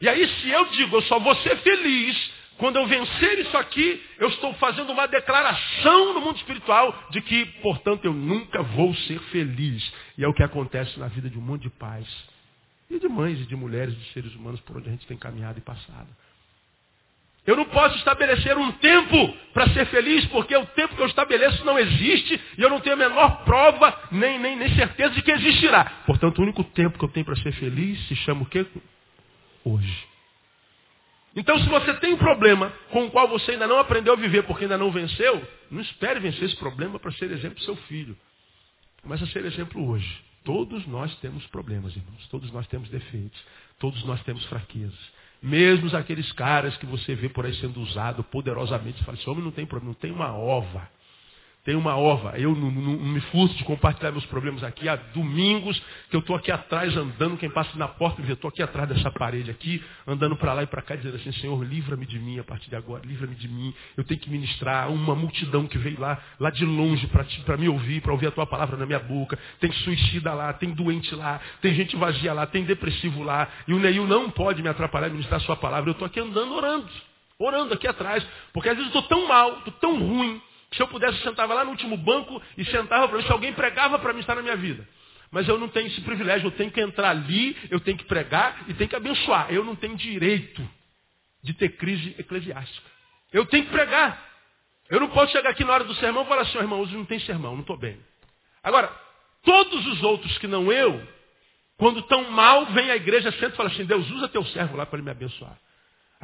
E aí se eu digo, eu só vou ser feliz quando eu vencer isso aqui, eu estou fazendo uma declaração no mundo espiritual de que, portanto, eu nunca vou ser feliz. E é o que acontece na vida de um monte de pais. E de mães e de mulheres, de seres humanos por onde a gente tem caminhado e passado. Eu não posso estabelecer um tempo para ser feliz, porque o tempo que eu estabeleço não existe e eu não tenho a menor prova, nem, nem, nem certeza de que existirá. Portanto, o único tempo que eu tenho para ser feliz se chama o quê? Hoje. Então, se você tem um problema com o qual você ainda não aprendeu a viver porque ainda não venceu, não espere vencer esse problema para ser exemplo do seu filho. Começa a ser exemplo hoje. Todos nós temos problemas, irmãos. Todos nós temos defeitos. Todos nós temos fraquezas. Mesmo aqueles caras que você vê por aí sendo usado poderosamente, você fala, esse homem não tem problema, não tem uma ova tem uma ova. Eu não, não, não, me furto de compartilhar meus problemas aqui. Há domingos que eu estou aqui atrás andando, quem passa na porta me vê, estou aqui atrás dessa parede aqui, andando para lá e para cá, dizendo assim, Senhor, livra-me de mim a partir de agora, livra-me de mim. Eu tenho que ministrar uma multidão que veio lá, lá de longe para me ouvir, para ouvir a tua palavra na minha boca. Tem suicida lá, tem doente lá, tem gente vazia lá, tem depressivo lá. E o Neil não pode me atrapalhar e ministrar a sua palavra. Eu estou aqui andando, orando. Orando aqui atrás. Porque às vezes eu estou tão mal, estou tão ruim, se eu pudesse, eu sentava lá no último banco e sentava para ver se alguém pregava para mim estar na minha vida. Mas eu não tenho esse privilégio, eu tenho que entrar ali, eu tenho que pregar e tenho que abençoar. Eu não tenho direito de ter crise eclesiástica. Eu tenho que pregar. Eu não posso chegar aqui na hora do sermão e falar assim, irmão, hoje não tem sermão, não estou bem. Agora, todos os outros que não eu, quando estão mal, vem à igreja, senta e fala assim, Deus usa teu servo lá para ele me abençoar.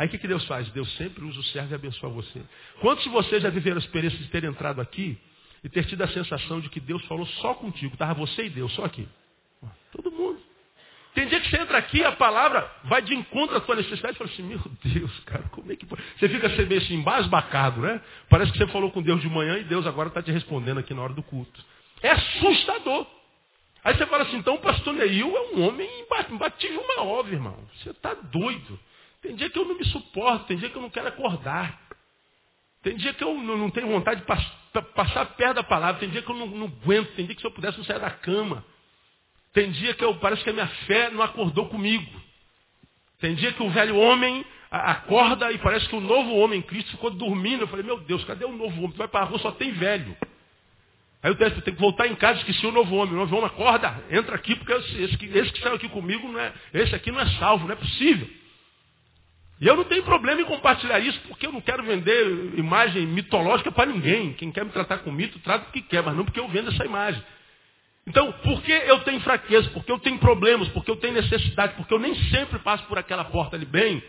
Aí o que, que Deus faz? Deus sempre usa o servo e abençoa você. Quantos de vocês já viveram a experiência de ter entrado aqui e ter tido a sensação de que Deus falou só contigo? Estava você e Deus, só aqui. Todo mundo. Tem dia que você entra aqui, a palavra vai de encontro à tua necessidade e fala assim, meu Deus, cara, como é que pode? Você fica meio assim, embasbacado, né? Parece que você falou com Deus de manhã e Deus agora está te respondendo aqui na hora do culto. É assustador. Aí você fala assim, então o pastor Neil é um homem imbatível uma ova, irmão. Você está doido. Tem dia que eu não me suporto, tem dia que eu não quero acordar. Tem dia que eu não, tenho vontade de pass passar perto da palavra. Tem dia que eu não, não, aguento. Tem dia que se eu pudesse não sair da cama. Tem dia que eu parece que a minha fé não acordou comigo. Tem dia que o velho homem acorda e parece que o novo homem em Cristo ficou dormindo. Eu falei, meu Deus, cadê o novo homem? Tu vai para a rua, só tem velho. Aí eu tenho, que voltar em casa, esqueci o novo homem. O novo homem acorda, entra aqui, porque esse, esse, esse que saiu aqui comigo, não é, esse aqui não é salvo, não é possível. E eu não tenho problema em compartilhar isso, porque eu não quero vender imagem mitológica para ninguém. Quem quer me tratar com mito, trata o que quer, mas não porque eu vendo essa imagem. Então, por que eu tenho fraqueza? Porque eu tenho problemas, porque eu tenho necessidade, porque eu nem sempre passo por aquela porta ali bem.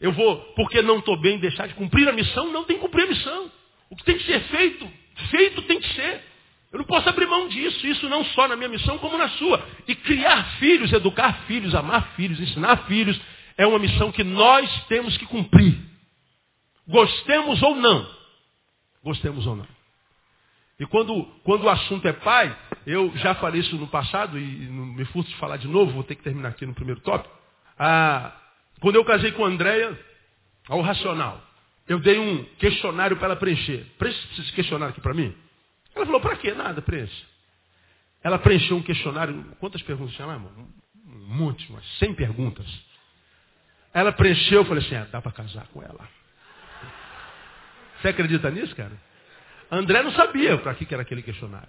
Eu vou, porque não estou bem, deixar de cumprir a missão? Não tem que cumprir a missão. O que tem que ser feito, feito tem que ser. Eu não posso abrir mão disso, isso não só na minha missão, como na sua. E criar filhos, educar filhos, amar filhos, ensinar filhos, é uma missão que nós temos que cumprir. Gostemos ou não. Gostemos ou não. E quando, quando o assunto é pai, eu já falei isso no passado e não me furto de falar de novo, vou ter que terminar aqui no primeiro tópico. Ah, quando eu casei com a Andréia, ao racional, eu dei um questionário para ela preencher. Preenche esse questionário aqui para mim. Ela falou, para quê? Nada, preenche. Ela preencheu um questionário, quantas perguntas tinha lá, irmão? Um monte, umas 100 perguntas. Ela preencheu, eu falei assim, ah, dá para casar com ela. Você acredita nisso, cara? André não sabia para que era aquele questionário.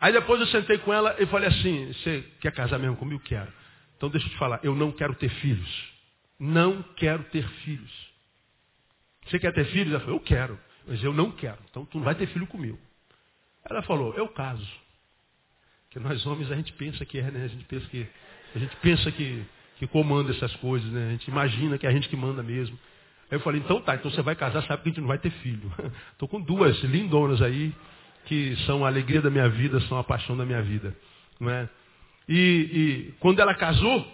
Aí depois eu sentei com ela e falei assim, você quer casar mesmo comigo? Quero. Então deixa eu te falar, eu não quero ter filhos. Não quero ter filhos. Você quer ter filhos? Ela falou, eu quero. Mas eu não quero. Então tu não vai ter filho comigo. Ela falou, eu caso. Que nós homens a gente pensa que é, né? A gente pensa que, a gente pensa que, que comanda essas coisas, né? A gente imagina que é a gente que manda mesmo. Aí eu falei, então tá, então você vai casar, sabe que a gente não vai ter filho. Estou com duas lindonas aí, que são a alegria da minha vida, são a paixão da minha vida. Não é? e, e quando ela casou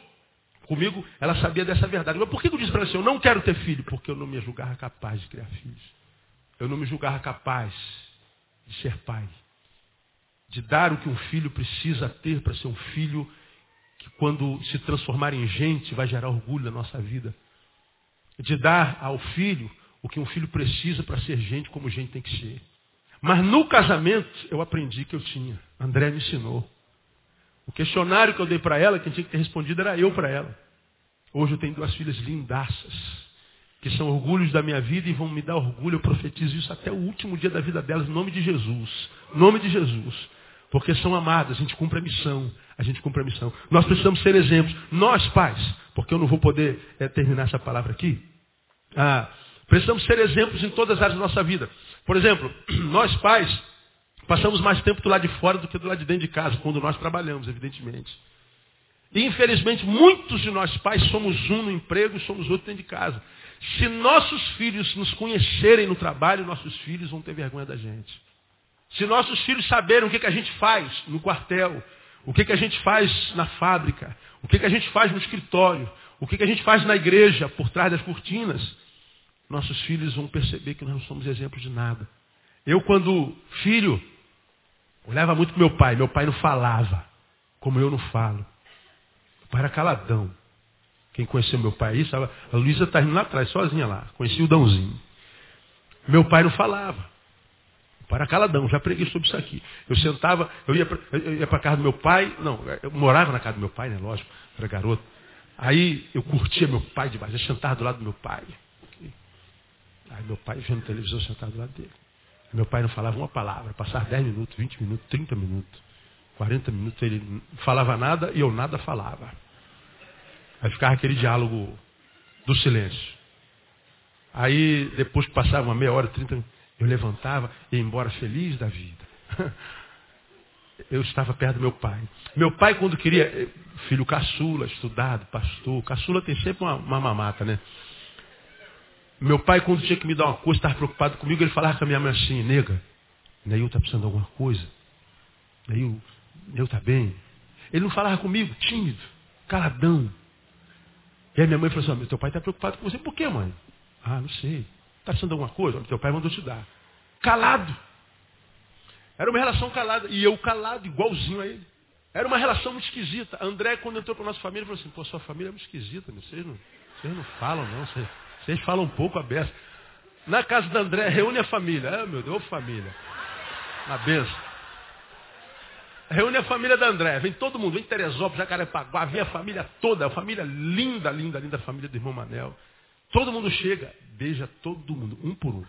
comigo, ela sabia dessa verdade. Mas por que eu disse para ela assim, eu não quero ter filho? Porque eu não me julgava capaz de criar filhos. Eu não me julgava capaz de ser pai. De dar o que um filho precisa ter para ser um filho que quando se transformar em gente vai gerar orgulho na nossa vida de dar ao filho o que um filho precisa para ser gente como gente tem que ser. Mas no casamento eu aprendi que eu tinha. André me ensinou. O questionário que eu dei para ela, quem tinha que ter respondido era eu para ela. Hoje eu tenho duas filhas lindaças, que são orgulhos da minha vida e vão me dar orgulho. Eu profetizo isso até o último dia da vida delas, em nome de Jesus. Em nome de Jesus. Porque são amadas, a gente cumpre a missão. A gente cumpre a missão. Nós precisamos ser exemplos. Nós, pais, porque eu não vou poder é, terminar essa palavra aqui. Ah, precisamos ser exemplos em todas as áreas da nossa vida. Por exemplo, nós pais passamos mais tempo do lado de fora do que do lado de dentro de casa, quando nós trabalhamos, evidentemente. E infelizmente muitos de nós pais somos um no emprego e somos outro dentro de casa. Se nossos filhos nos conhecerem no trabalho, nossos filhos vão ter vergonha da gente. Se nossos filhos saberem o que, que a gente faz no quartel, o que, que a gente faz na fábrica, o que, que a gente faz no escritório, o que, que a gente faz na igreja, por trás das cortinas, nossos filhos vão perceber que nós não somos exemplos de nada. Eu, quando filho, olhava muito para meu pai. Meu pai não falava, como eu não falo. Meu pai era caladão. Quem conheceu meu pai aí, sabe? A Luísa está indo lá atrás, sozinha lá. Conheci o Dãozinho. Meu pai não falava. Para caladão, já preguei sobre isso aqui. Eu sentava, eu ia para a casa do meu pai, não, eu morava na casa do meu pai, né? Lógico, era garoto. Aí eu curtia meu pai demais, eu sentava do lado do meu pai. Aí meu pai vendo televisão sentado do lado dele. Meu pai não falava uma palavra, passava 10 minutos, 20 minutos, 30 minutos, 40 minutos, ele não falava nada e eu nada falava. Aí ficava aquele diálogo do silêncio. Aí, depois passava uma meia hora, 30 minutos, eu levantava e embora feliz da vida. Eu estava perto do meu pai. Meu pai, quando queria, eh, filho caçula, estudado, pastor, caçula tem sempre uma, uma mamata, né? Meu pai, quando tinha que me dar uma coisa, estava preocupado comigo, ele falava com a minha mãe assim, nega, Neil está precisando de alguma coisa? Neil, Neil está bem? Ele não falava comigo, tímido, caladão. E aí minha mãe falou assim, teu pai está preocupado com você, por quê, mãe? Ah, não sei. Está precisando de alguma coisa? Teu pai mandou te dar. Calado. Era uma relação calada. E eu calado, igualzinho a ele. Era uma relação muito esquisita. André, quando entrou para a nossa família, falou assim, pô, sua família é muito esquisita, vocês não, vocês não falam, não. Vocês, vocês falam um pouco aberto. Na casa da André, reúne a família. Ah, meu Deus, família. Na benção. Reúne a família da André. Vem todo mundo. Vem Teresópolis, Jacarepaguá. Vem a família toda. A família linda, linda, linda. A família do irmão Manel. Todo mundo chega, beija todo mundo, um por um.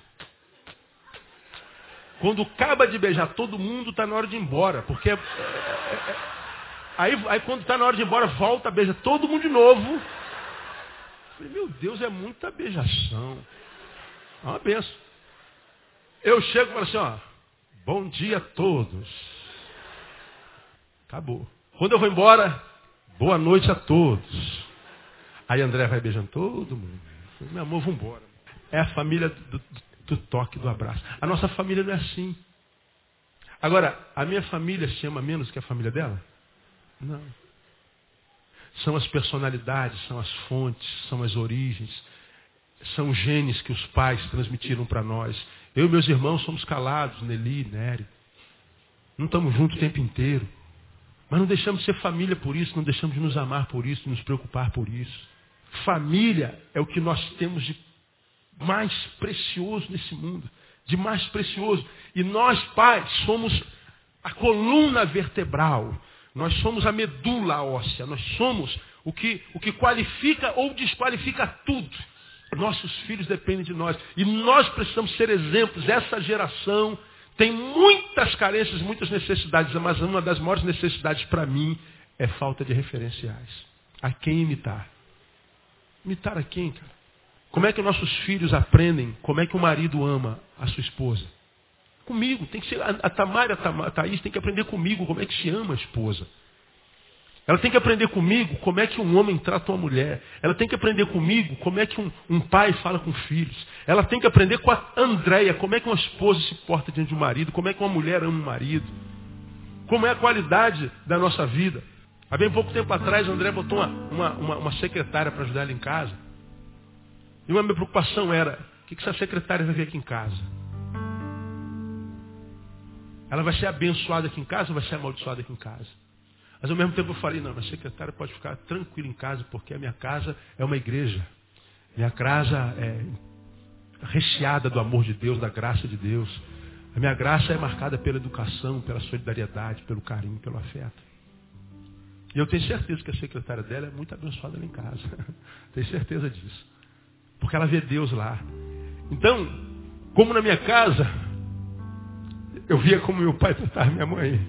Quando acaba de beijar todo mundo, está na hora de ir embora. Porque é, é, é, aí, aí quando está na hora de ir embora, volta, beija todo mundo de novo. Falei, meu Deus, é muita beijação. É uma benção. Eu chego e falo assim, ó, bom dia a todos. Acabou. Quando eu vou embora, boa noite a todos. Aí André vai beijando todo mundo. Meu amor, vamos embora. É a família do, do, toque, do abraço. A nossa família não é assim. Agora, a minha família se ama menos que a família dela? Não. são as personalidades, são as fontes, são as origens, são genes que os pais transmitiram para nós. Eu e meus irmãos somos calados, Nelly, Nery. Não estamos juntos o tempo inteiro. Mas não deixamos de ser família por isso, não deixamos de nos amar por isso, de nos preocupar por isso. Família é o que nós temos de mais precioso nesse mundo. De mais precioso. E nós, pais, somos a coluna vertebral. Nós somos a medula óssea. Nós somos o que, o que qualifica ou desqualifica tudo. Nossos filhos dependem de nós. E nós precisamos ser exemplos. Essa geração tem muitas carências, muitas necessidades, mas uma das maiores necessidades para mim é falta de referenciais. A quem imitar? Imitar a quem, cara? Como é que nossos filhos aprendem como é que o marido ama a sua esposa? Comigo. Tem que ser, a Tamara, a Thaís tem que aprender comigo como é que se ama a esposa. Ela tem que aprender comigo como é que um homem trata uma mulher. Ela tem que aprender comigo como é que um, um pai fala com filhos. Ela tem que aprender com a Andréia como é que uma esposa se porta diante de um marido, como é que uma mulher ama um marido. Como é a qualidade da nossa vida. Há bem pouco tempo atrás, André botou uma, uma, uma, uma secretária para ajudar ela em casa. E uma minha preocupação era, o que, que essa secretária vai ver aqui em casa? Ela vai ser abençoada aqui em casa ou vai ser amaldiçoada aqui em casa? Mas ao mesmo tempo eu falei, não, a secretária pode ficar tranquila em casa, porque a minha casa é uma igreja. Minha casa é recheada do amor de Deus, da graça de Deus. A minha graça é marcada pela educação, pela solidariedade, pelo carinho, pelo afeto. E eu tenho certeza que a secretária dela é muito abençoada lá em casa. tenho certeza disso. Porque ela vê Deus lá. Então, como na minha casa, eu via como meu pai tratava minha mãe.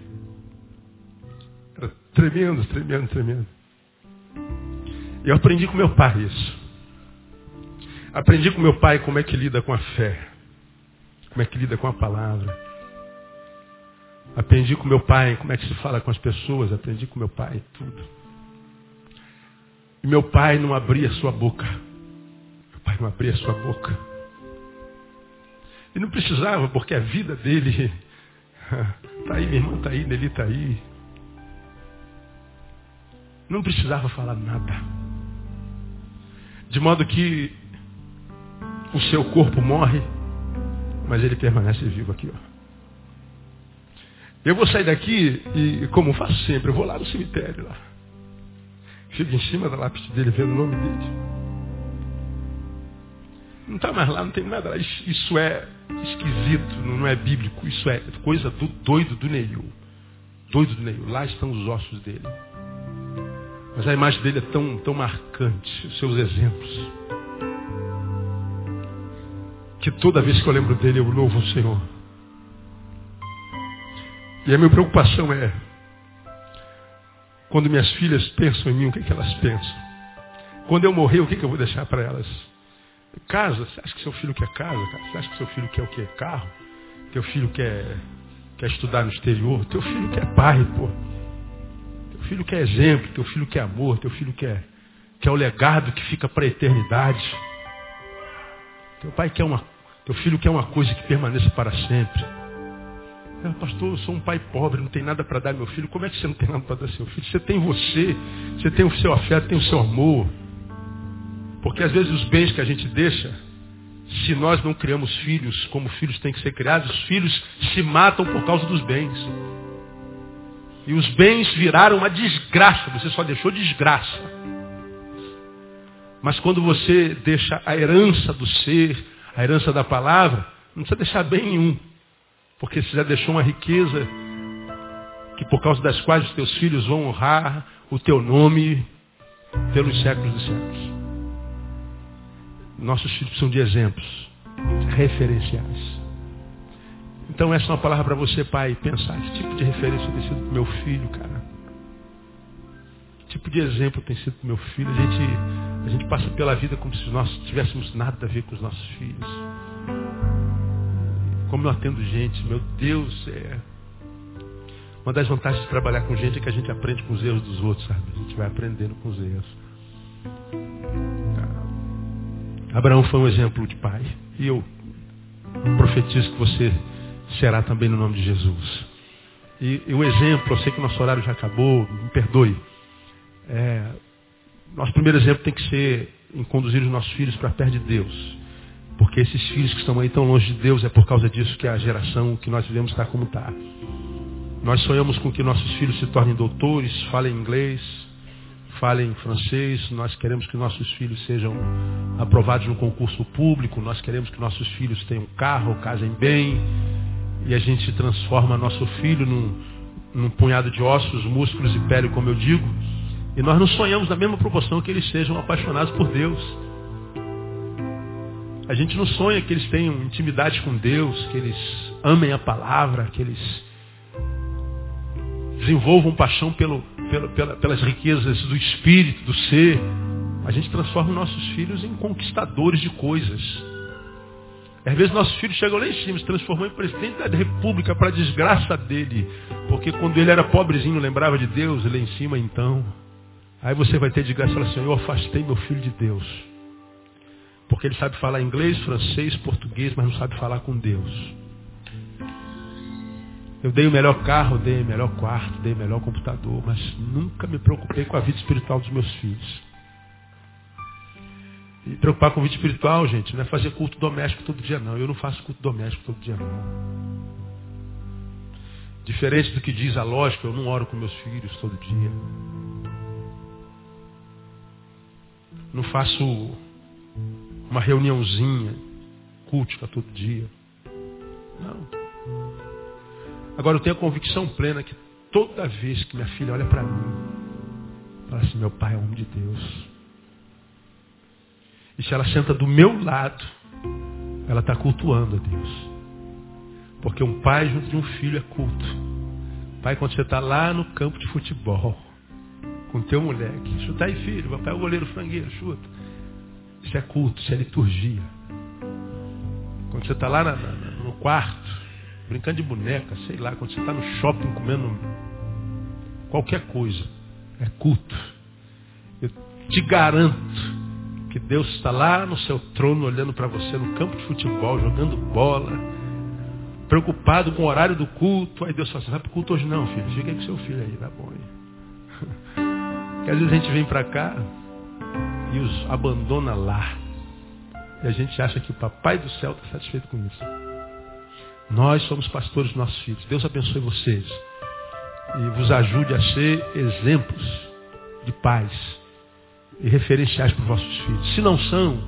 Tremendo, tremendo, tremendo. Eu aprendi com meu pai isso. Aprendi com meu pai como é que lida com a fé. Como é que lida com a palavra. Aprendi com meu pai como é que se fala com as pessoas. Aprendi com meu pai tudo. E meu pai não abria sua boca. Meu pai não abria sua boca. E não precisava, porque a vida dele. Está aí, minha irmã está aí, ele está aí. Não precisava falar nada. De modo que o seu corpo morre, mas ele permanece vivo aqui. Ó. Eu vou sair daqui e, como faço sempre, eu vou lá no cemitério lá. Fico em cima da lápide dele, vendo o nome dele. Não está mais lá, não tem nada lá. Isso é esquisito, não é bíblico. Isso é coisa do doido do Neil. Doido do Neil. Lá estão os ossos dele. Mas a imagem dele é tão, tão marcante, os seus exemplos. Que toda vez que eu lembro dele, eu louvo o Senhor. E a minha preocupação é, quando minhas filhas pensam em mim, o que, é que elas pensam? Quando eu morrer, o que, é que eu vou deixar para elas? Casa? Você acha que seu filho quer casa? Cara? Você acha que seu filho quer o quê? Carro? Teu filho quer, quer estudar no exterior? Teu filho quer pai, pô filho quer exemplo, teu filho quer amor, teu filho quer, quer o legado que fica para a eternidade. Teu pai quer uma, teu filho quer uma coisa que permaneça para sempre. Pastor, eu sou um pai pobre, não tem nada para dar meu filho. Como é que você não tem nada para dar seu filho? Você tem você, você tem o seu afeto, tem o seu amor. Porque às vezes os bens que a gente deixa, se nós não criamos filhos como filhos têm que ser criados, os filhos se matam por causa dos bens. E os bens viraram uma desgraça. Você só deixou desgraça. Mas quando você deixa a herança do ser, a herança da palavra, não precisa deixar bem nenhum. Porque você já deixou uma riqueza que por causa das quais os teus filhos vão honrar o teu nome pelos séculos dos séculos. Nossos filhos são de exemplos, referenciais. Então essa é uma palavra para você, pai, pensar. Que tipo de referência tem sido para meu filho, cara? Que tipo de exemplo tem sido para meu filho? A gente, a gente passa pela vida como se nós tivéssemos nada a ver com os nossos filhos. Como eu atendo gente, meu Deus, é... Uma das vantagens de trabalhar com gente é que a gente aprende com os erros dos outros, sabe? A gente vai aprendendo com os erros. Abraão foi um exemplo de pai. E eu profetizo que você será também no nome de Jesus. E, e o exemplo, eu sei que o nosso horário já acabou, me perdoe. É, nosso primeiro exemplo tem que ser em conduzir os nossos filhos para perto de Deus. Porque esses filhos que estão aí tão longe de Deus é por causa disso que a geração que nós vivemos está como está. Nós sonhamos com que nossos filhos se tornem doutores, falem inglês, falem francês, nós queremos que nossos filhos sejam aprovados no concurso público, nós queremos que nossos filhos tenham carro, casem bem, e a gente transforma nosso filho num, num punhado de ossos, músculos e pele, como eu digo, e nós não sonhamos na mesma proporção que eles sejam apaixonados por Deus. A gente não sonha que eles tenham intimidade com Deus, que eles amem a palavra, que eles desenvolvam paixão pelo, pelo, pela, pelas riquezas do espírito, do ser. A gente transforma nossos filhos em conquistadores de coisas. Às vezes nossos filhos chegam lá em cima, se transformam em presidente da república para desgraça dele. Porque quando ele era pobrezinho, lembrava de Deus, lá em cima então. Aí você vai ter de graça e falar assim, eu afastei meu filho de Deus. Porque ele sabe falar inglês, francês, português, mas não sabe falar com Deus. Eu dei o melhor carro, dei o melhor quarto, dei o melhor computador, mas nunca me preocupei com a vida espiritual dos meus filhos. E preocupar com a vida espiritual, gente, não é fazer culto doméstico todo dia, não. Eu não faço culto doméstico todo dia, não. Diferente do que diz a lógica, eu não oro com meus filhos todo dia. Não faço uma reuniãozinha cultica todo dia. Não. Agora eu tenho a convicção plena que toda vez que minha filha olha para mim, fala assim, meu pai é homem de Deus. E se ela senta do meu lado, ela está cultuando a Deus. Porque um pai junto de um filho é culto. Pai, quando você está lá no campo de futebol, com teu moleque, chuta aí, filho, papai é o goleiro frangueiro, chuta. Isso é culto, isso é liturgia. Quando você está lá na, na, no quarto, brincando de boneca, sei lá, quando você está no shopping comendo qualquer coisa, é culto. Eu te garanto que Deus está lá no seu trono olhando para você no campo de futebol, jogando bola, preocupado com o horário do culto. Aí Deus fala assim, vai para o culto hoje não, filho. Fica aí com seu filho aí, tá bom. Porque às vezes a gente vem para cá e os abandona lá. E a gente acha que o papai do céu está satisfeito com isso. Nós somos pastores dos nossos filhos. Deus abençoe vocês. E vos ajude a ser exemplos de paz e referenciais para os vossos filhos. Se não são,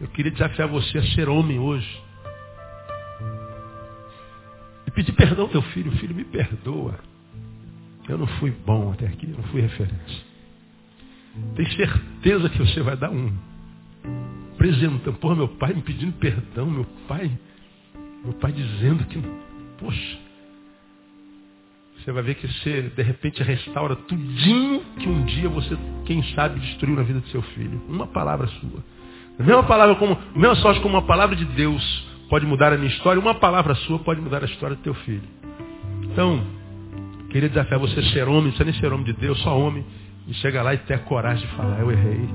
eu queria desafiar você a ser homem hoje. E pedir perdão ao teu filho. Filho, me perdoa. Eu não fui bom até aqui, eu não fui referência. Tem certeza que você vai dar um apresentando. Porra, meu pai me pedindo perdão, meu pai, meu pai dizendo que, poxa, você vai ver que você, de repente, restaura tudinho que um dia você, quem sabe, destruiu na vida do seu filho. Uma palavra sua. A mesma palavra como, a mesma sorte como uma palavra de Deus pode mudar a minha história, uma palavra sua pode mudar a história do teu filho. Então, queria desafiar você a ser homem, não precisa nem ser homem de Deus, só homem, e chegar lá e ter coragem de falar, eu errei.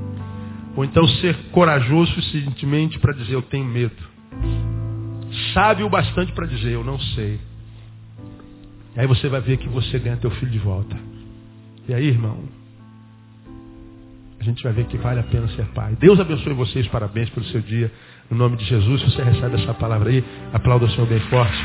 Ou então ser corajoso suficientemente para dizer, eu tenho medo. Sábio o bastante para dizer, eu não sei. E aí você vai ver que você ganha teu filho de volta. E aí, irmão, a gente vai ver que vale a pena ser pai. Deus abençoe vocês, parabéns pelo seu dia. No nome de Jesus, se você recebe essa palavra aí, aplauda o Senhor bem forte.